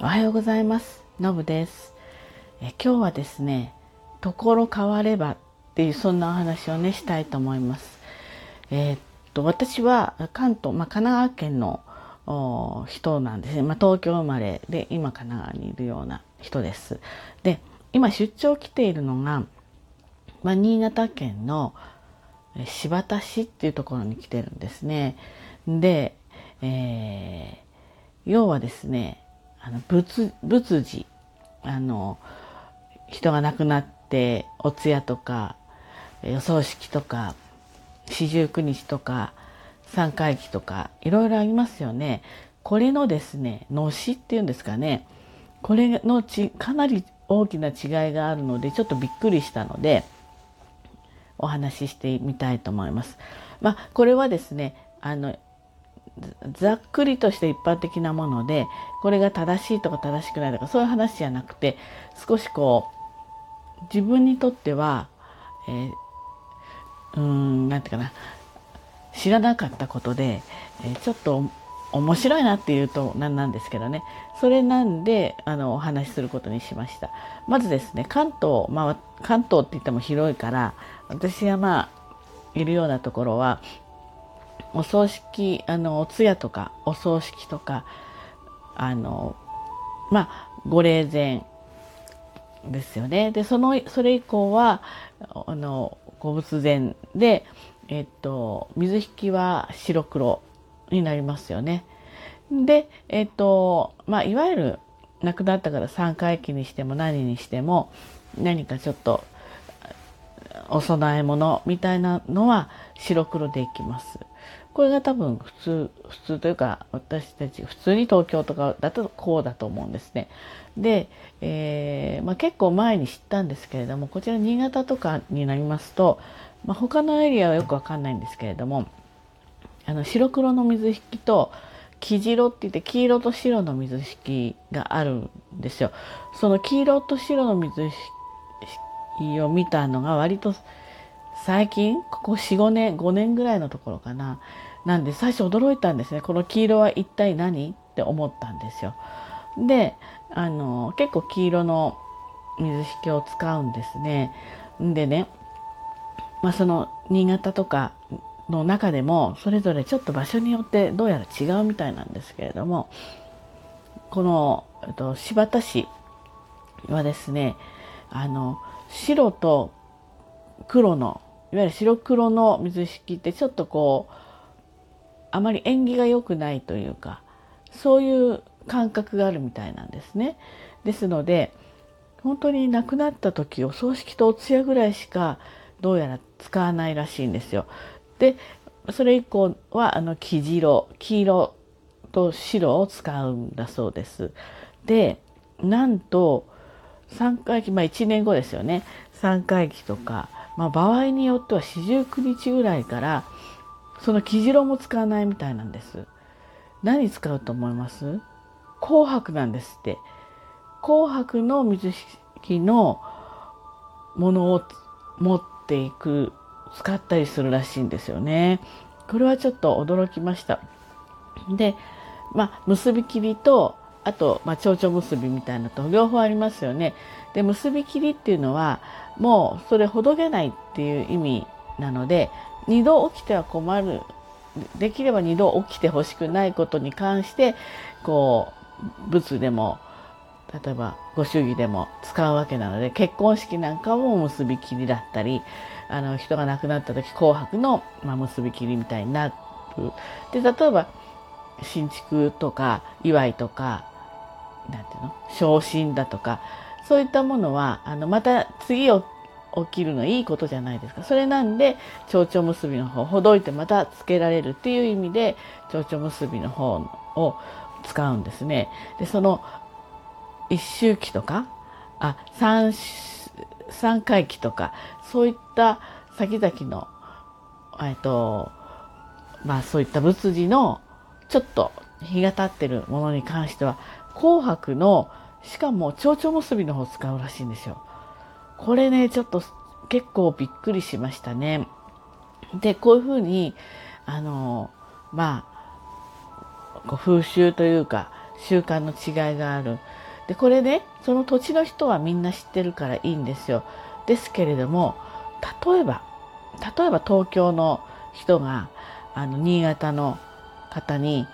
おはようございます。のぶです。え今日はですねところ変わればっていうそんなお話をねしたいと思います。えー、っと私は関東、まあ、神奈川県の人なんですね、まあ、東京生まれで今神奈川にいるような人です。で今出張来ているのが、まあ、新潟県の新発田市っていうところに来てるんですね。で、えー、要はですねあの仏仏事あの人が亡くなってお通夜とかお葬式とか四十九日とか三回忌とかいろいろありますよね。これのですねのしっていうんですかねこれのちかなり大きな違いがあるのでちょっとびっくりしたのでお話ししてみたいと思います。まあ、これはですねあのざっくりとした一般的なものでこれが正しいとか正しくないとかそういう話じゃなくて少しこう自分にとっては、えー、うーん何て言うかな知らなかったことで、えー、ちょっと面白いなっていうと何なんですけどね。それなんであのお話しすることにしました。まずですね関東まあ関東って言っても広いから私はまあいるようなところはお葬式あのお通夜とかお葬式とかあのまあご霊前ですよねでそのそれ以降はあのご仏前で、えっと、水引は白黒になりますよね。で、えっとまあ、いわゆる亡くなったから3回忌にしても何にしても何かちょっとお供え物みたいなのは白黒でいきます。これが多分普通、普通というか私たち普通に東京とかだとこうだと思うんですね。で、えー、まあ、結構前に知ったんですけれども、こちら新潟とかになりますと、まあ、他のエリアはよくわかんないんですけれども、あの白黒の水引きと黄白って言って黄色と白の水引きがあるんですよ。その黄色と白の水引を見たのが割と最近ここ45年5年ぐらいのところかな。なんで最初驚いたんですね。この黄色は一体何？って思ったんですよ。であの結構黄色の水引きを使うんですね。でねまあその新潟とかの中でもそれぞれちょっと場所によってどうやら違うみたいなんですけれどもこの、えっと、新発田市はですねあの白と黒のいわゆる白黒の水引ってちょっとこうあまり縁起が良くないというかそういう感覚があるみたいなんですね。ですので本当に亡くなった時お葬式とお通夜ぐらいしかどうやら使わないらしいんですよ。でそれ以降はあの黄白黄色と白を使うんだそうです。でなんと3回忌まあ1年後ですよね3回忌とかまあ、場合によっては四十九日ぐらいからその生白も使わないみたいなんです。何使うと思います？紅白なんですって。紅白の水引のものを持っていく使ったりするらしいんですよね。これはちょっと驚きました。で、まあ、結び切りとあと、まあ、蝶々結びみたいなと両方ありますよね。で結び切りっていうのはもうそれほどけないっていう意味なので2度起きては困るできれば2度起きてほしくないことに関してこう仏でも例えばご祝儀でも使うわけなので結婚式なんかも結び切りだったりあの人が亡くなった時紅白の、まあ、結び切りみたいになる。で例えば新築とか祝いとかなんていうの？昇進だとかそういったものはあのまた次を起きるのいいことじゃないですか。それなんで蝶々結びの方ほどいてまたつけられるっていう意味で蝶々結びの方を使うんですね。でその一周期とかあ三三回忌とかそういった先々のえっとまあそういった仏事のちょっと日が経ってるものに関しては紅白のしかも蝶々結びの方を使うらしいんですよ。これね、ちょっと結構びっくりしましたね。で、こういうふうに、あの、まあ、こう風習というか、習慣の違いがある。でこれねその土地の人はみんな知ってるからいいんですよ。ですけれども例えば例えば東京の人があの新潟の方に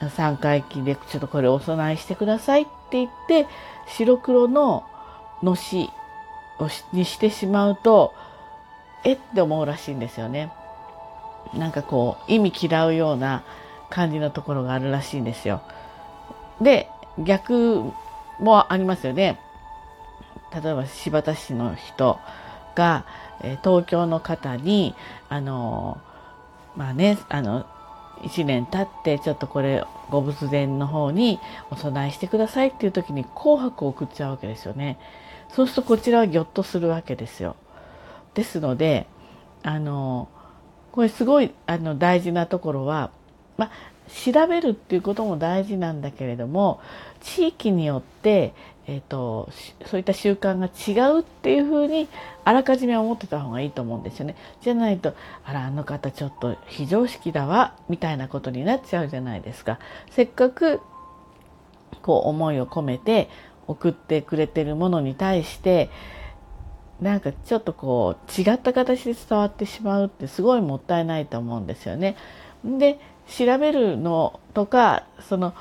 3回忌でちょっとこれお供えしてくださいって言って白黒ののしにしてしまうとえって思うらしいんですよね。なんかこう意味嫌うような感じのところがあるらしいんですよ。で逆もありますよね。例えば新発田市の人が、え東京の方にあのまあねあの1年経ってちょっとこれご仏前の方にお供えしてくださいっていう時に紅白を送っちゃうわけですよね。そうするとこちらはぎょっとするわけですよ。ですのであのこれすごいあの大事なところは、まあ、調べるっていうことも大事なんだけれども地域によって、えーと、そういった習慣が違うっていうふうにあらかじめ思ってた方がいいと思うんですよね。じゃないとあらあの方ちょっと非常識だわみたいなことになっちゃうじゃないですか。せっかくこう思いを込めて送ってくれてるものに対してなんかちょっとこう違った形で伝わってしまうってすごいもったいないと思うんですよね。で調べるのとかその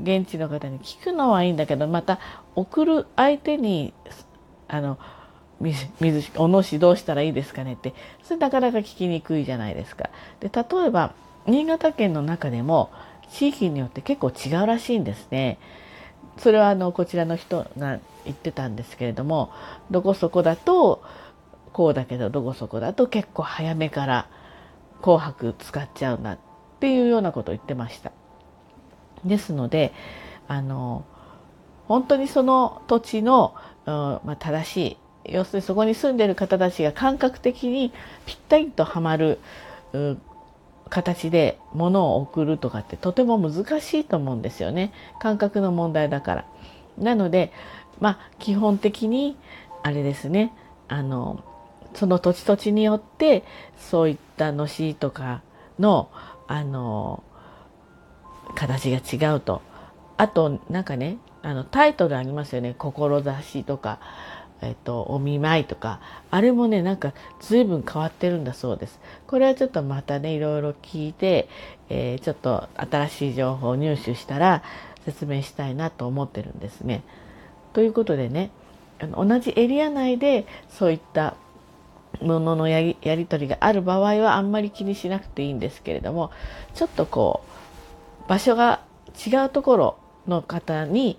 現地の方に聞くのはいいんだけどまた送る相手にあの水おのしどうしたらいいですかねってそれなかなか聞きにくいじゃないですか。で例えば新潟県の中でも地域によって結構違うらしいんですね。それはあのこちらの人が言ってたんですけれどもどこそこだとこうだけどどこそこだと結構早めから紅白使っちゃうなってっていうようなことを言ってました。ですのであの本当にその土地の、うんまあ、正しい要するにそこに住んでる方たちが感覚的にぴったりとはまる形で物を送るとかってとても難しいと思うんですよね感覚の問題だから。なのでまあ基本的にあれですねあのその土地土地によってそういったのしとかのあの形が違うと。あとなんかねあのタイトルありますよね「志」とかえっと、お見舞いとか。あれもねなんか随分変わってるんだそうです。これはちょっとまたねいろいろ聞いて、えー、ちょっと新しい情報を入手したら説明したいなと思ってるんですね。ということでねあの同じエリア内でそういったもののやりやり取りがある場合はあんまり気にしなくていいんですけれどもちょっとこう場所が違うところの方に、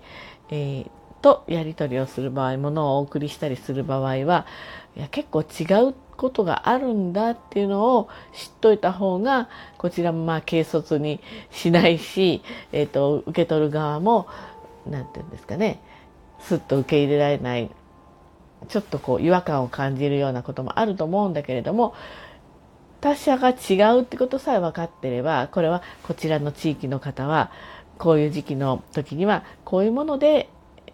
えー、とやり取りをする場合ものをお送りしたりする場合はいや結構違うことがあるんだっていうのを知っといた方がこちらもまあ軽率にしないし、えーと、受け取る側も何て言うんですかねすっと受け入れられないちょっとこう違和感を感じるようなこともあると思うんだけれども他者が違うってことさえ分かってればこれはこちらの地域の方はこういう時期の時にはこういうもので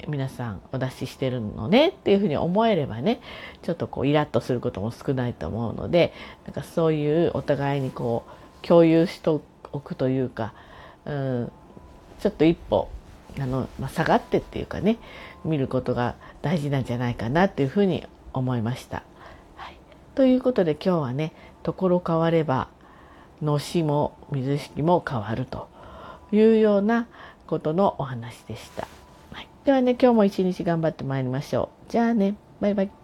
皆さんお出ししてるのねっていうふうに思えればねちょっとこうイラッとすることも少ないと思うのでなんかそういうお互いにこう共有しておくというか、うん、ちょっと一歩あの、まあ、下がってっていうかね見ることが大事なんじゃないかなっていうふうに思いました。はい、ということで今日はね「ところ変わればのしも水式も変わる」というようなことのお話でした。はいではね、今日も一日頑張ってまいりましょう。じゃあね、バイバイ。